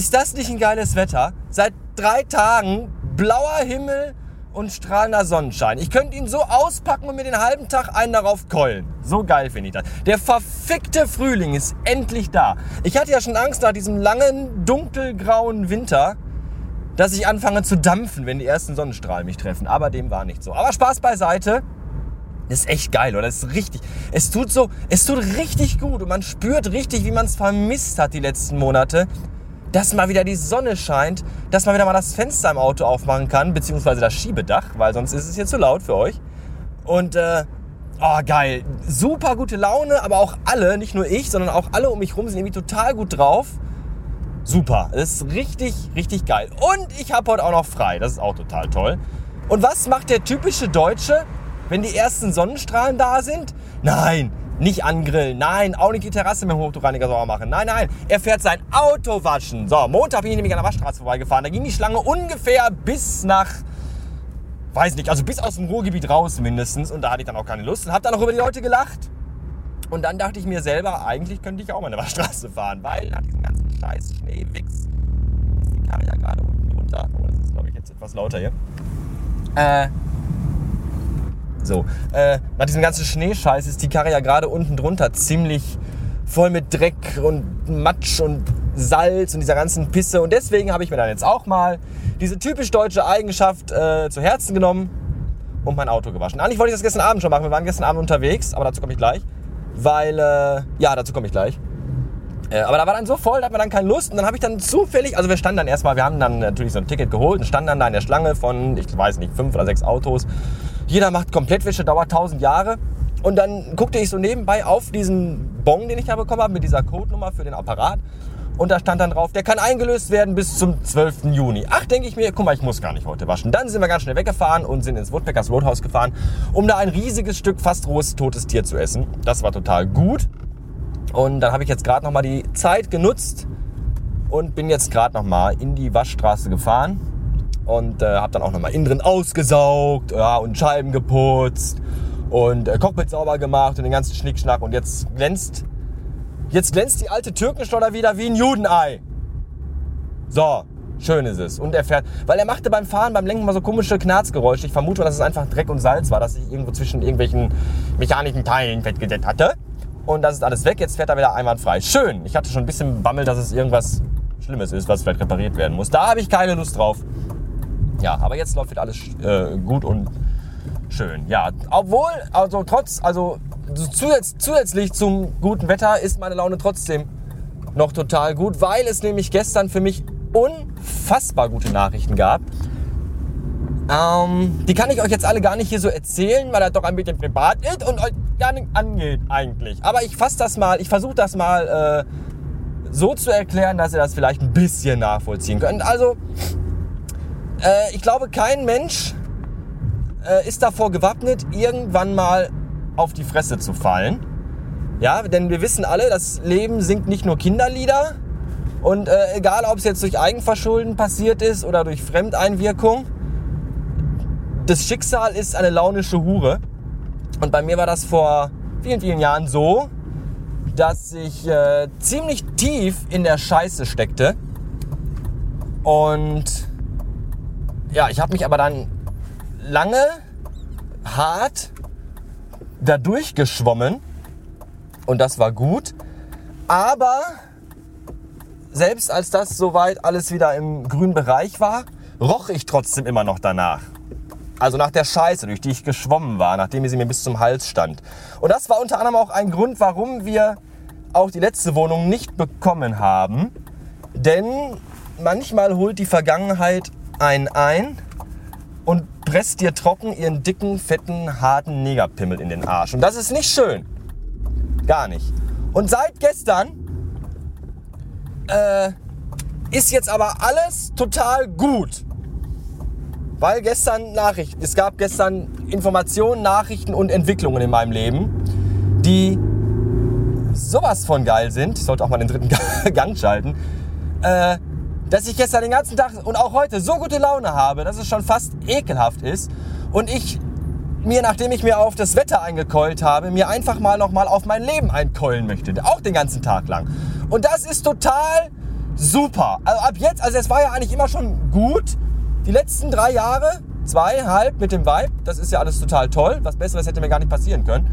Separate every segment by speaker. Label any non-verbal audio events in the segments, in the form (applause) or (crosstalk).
Speaker 1: ist das nicht ein geiles Wetter? Seit drei Tagen blauer Himmel und strahlender Sonnenschein. Ich könnte ihn so auspacken und mir den halben Tag einen darauf keulen. So geil finde ich das. Der verfickte Frühling ist endlich da. Ich hatte ja schon Angst nach diesem langen, dunkelgrauen Winter, dass ich anfange zu dampfen, wenn die ersten Sonnenstrahlen mich treffen. Aber dem war nicht so. Aber Spaß beiseite. Das ist echt geil, oder? Das ist richtig. Es tut so, es tut richtig gut und man spürt richtig, wie man es vermisst hat die letzten Monate dass mal wieder die Sonne scheint, dass man wieder mal das Fenster im Auto aufmachen kann, beziehungsweise das Schiebedach, weil sonst ist es hier zu laut für euch. Und äh, oh geil, super gute Laune, aber auch alle, nicht nur ich, sondern auch alle um mich rum sind irgendwie total gut drauf. Super, das ist richtig, richtig geil. Und ich habe heute auch noch frei, das ist auch total toll. Und was macht der typische Deutsche, wenn die ersten Sonnenstrahlen da sind? Nein, nicht angrillen. Nein, auch nicht die Terrasse mit dem Hochdruckreiniger sauber machen. Nein, nein. Er fährt sein Auto waschen. So, Montag bin ich nämlich an der Waschstraße vorbeigefahren. Da ging die Schlange ungefähr bis nach, weiß nicht, also bis aus dem Ruhrgebiet raus mindestens. Und da hatte ich dann auch keine Lust und hab dann auch über die Leute gelacht. Und dann dachte ich mir selber, eigentlich könnte ich auch mal eine (laughs) Waschstraße fahren, weil nach diesem ganzen scheiß Schneewix ist die Karre ja gerade unten runter. Oh, das ist, glaube ich, jetzt etwas lauter hier. Äh, so, äh, nach diesem ganzen Schneescheiß ist die Karre ja gerade unten drunter ziemlich voll mit Dreck und Matsch und Salz und dieser ganzen Pisse. Und deswegen habe ich mir dann jetzt auch mal diese typisch deutsche Eigenschaft äh, zu Herzen genommen und mein Auto gewaschen. Eigentlich wollte ich das gestern Abend schon machen. Wir waren gestern Abend unterwegs, aber dazu komme ich gleich. Weil, äh, ja, dazu komme ich gleich. Äh, aber da war dann so voll, da hat man dann keine Lust. Und dann habe ich dann zufällig, also wir standen dann erstmal, wir haben dann natürlich so ein Ticket geholt und standen dann da in der Schlange von, ich weiß nicht, fünf oder sechs Autos. Jeder macht Komplettwäsche, dauert tausend Jahre. Und dann guckte ich so nebenbei auf diesen Bon, den ich da bekommen habe, mit dieser Codenummer für den Apparat. Und da stand dann drauf, der kann eingelöst werden bis zum 12. Juni. Ach, denke ich mir, guck mal, ich muss gar nicht heute waschen. Dann sind wir ganz schnell weggefahren und sind ins Woodpeckers Roadhouse gefahren, um da ein riesiges Stück fast rohes, totes Tier zu essen. Das war total gut. Und dann habe ich jetzt gerade nochmal die Zeit genutzt und bin jetzt gerade nochmal in die Waschstraße gefahren und äh, habe dann auch nochmal innen drin ausgesaugt ja, und Scheiben geputzt und äh, Cockpit sauber gemacht und den ganzen Schnickschnack und jetzt glänzt jetzt glänzt die alte Türkenschleuder wieder wie ein Judenei. So, schön ist es. Und er fährt, weil er machte beim Fahren, beim Lenken mal so komische Knarzgeräusche. Ich vermute, dass es einfach Dreck und Salz war, dass sich irgendwo zwischen irgendwelchen mechanischen Teilen fettgesetzt hatte. Und das ist alles weg. Jetzt fährt er wieder einwandfrei. Schön. Ich hatte schon ein bisschen Bammel, dass es irgendwas Schlimmes ist, was vielleicht repariert werden muss. Da habe ich keine Lust drauf. Ja, aber jetzt läuft alles äh, gut und schön. Ja, obwohl, also trotz, also zusätz, zusätzlich zum guten Wetter ist meine Laune trotzdem noch total gut, weil es nämlich gestern für mich unfassbar gute Nachrichten gab. Ähm, die kann ich euch jetzt alle gar nicht hier so erzählen, weil das doch ein bisschen privat ist und euch gar nicht angeht eigentlich. Aber ich fasse das mal, ich versuche das mal äh, so zu erklären, dass ihr das vielleicht ein bisschen nachvollziehen könnt. Also, äh, ich glaube, kein Mensch äh, ist davor gewappnet, irgendwann mal auf die Fresse zu fallen. Ja, denn wir wissen alle, das Leben singt nicht nur Kinderlieder. Und äh, egal, ob es jetzt durch Eigenverschulden passiert ist oder durch Fremdeinwirkung, das Schicksal ist eine launische Hure. Und bei mir war das vor vielen, vielen Jahren so, dass ich äh, ziemlich tief in der Scheiße steckte. Und ja, ich habe mich aber dann lange, hart da durchgeschwommen und das war gut. Aber selbst als das soweit alles wieder im grünen Bereich war, roch ich trotzdem immer noch danach. Also nach der Scheiße, durch die ich geschwommen war, nachdem sie mir bis zum Hals stand. Und das war unter anderem auch ein Grund, warum wir auch die letzte Wohnung nicht bekommen haben. Denn manchmal holt die Vergangenheit einen ein und presst dir trocken ihren dicken, fetten, harten Negerpimmel in den Arsch. Und das ist nicht schön. Gar nicht. Und seit gestern äh, ist jetzt aber alles total gut. Weil gestern Nachrichten, es gab gestern Informationen, Nachrichten und Entwicklungen in meinem Leben, die sowas von geil sind. Ich sollte auch mal den dritten (laughs) Gang schalten. Äh, dass ich gestern den ganzen Tag und auch heute so gute Laune habe, dass es schon fast ekelhaft ist. Und ich mir, nachdem ich mir auf das Wetter eingekeult habe, mir einfach mal nochmal auf mein Leben einkeulen möchte. Auch den ganzen Tag lang. Und das ist total super. Also ab jetzt, also es war ja eigentlich immer schon gut. Die letzten drei Jahre, zweieinhalb mit dem Vibe, das ist ja alles total toll. Was Besseres hätte mir gar nicht passieren können.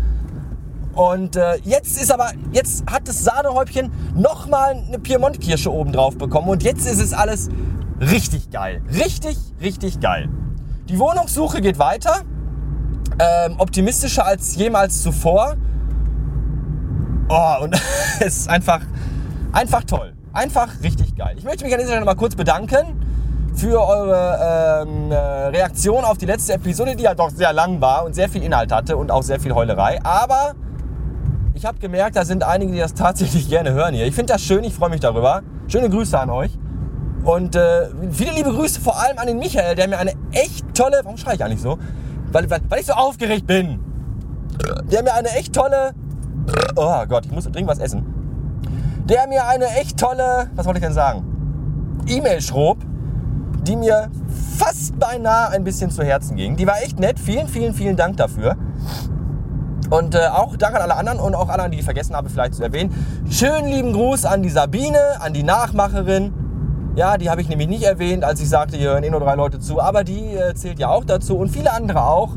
Speaker 1: Und äh, jetzt ist aber, jetzt hat das Sahnehäubchen nochmal eine Piemont-Kirsche oben drauf bekommen. Und jetzt ist es alles richtig geil. Richtig, richtig geil. Die Wohnungssuche geht weiter. Ähm, optimistischer als jemals zuvor. Oh, und (laughs) es ist einfach, einfach toll. Einfach richtig geil. Ich möchte mich an dieser Stelle noch mal kurz bedanken für eure ähm, äh, Reaktion auf die letzte Episode, die ja doch sehr lang war und sehr viel Inhalt hatte und auch sehr viel Heulerei. Aber ich habe gemerkt, da sind einige, die das tatsächlich (laughs) gerne hören hier. Ich finde das schön, ich freue mich darüber. Schöne Grüße an euch. Und äh, viele liebe Grüße vor allem an den Michael, der mir eine echt tolle. Warum schreie ich eigentlich so? Weil, weil, weil ich so aufgeregt bin. Der mir eine echt tolle. Oh Gott, ich muss dringend was essen. Der mir eine echt tolle. Was wollte ich denn sagen? E-Mail schrob, die mir fast beinahe ein bisschen zu Herzen ging. Die war echt nett. Vielen, vielen, vielen Dank dafür. Und äh, auch danke an alle anderen und auch alle, die ich vergessen habe, vielleicht zu erwähnen. Schönen lieben Gruß an die Sabine, an die Nachmacherin. Ja, die habe ich nämlich nicht erwähnt, als ich sagte, hier hören eh nur drei Leute zu. Aber die äh, zählt ja auch dazu und viele andere auch.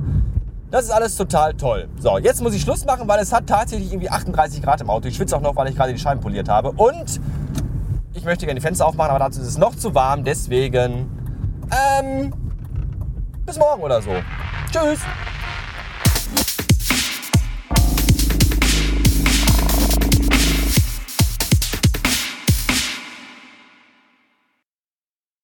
Speaker 1: Das ist alles total toll. So, jetzt muss ich Schluss machen, weil es hat tatsächlich irgendwie 38 Grad im Auto. Ich schwitze auch noch, weil ich gerade die Scheiben poliert habe. Und ich möchte gerne die Fenster aufmachen, aber dazu ist es noch zu warm. Deswegen, ähm, bis morgen oder so. Tschüss.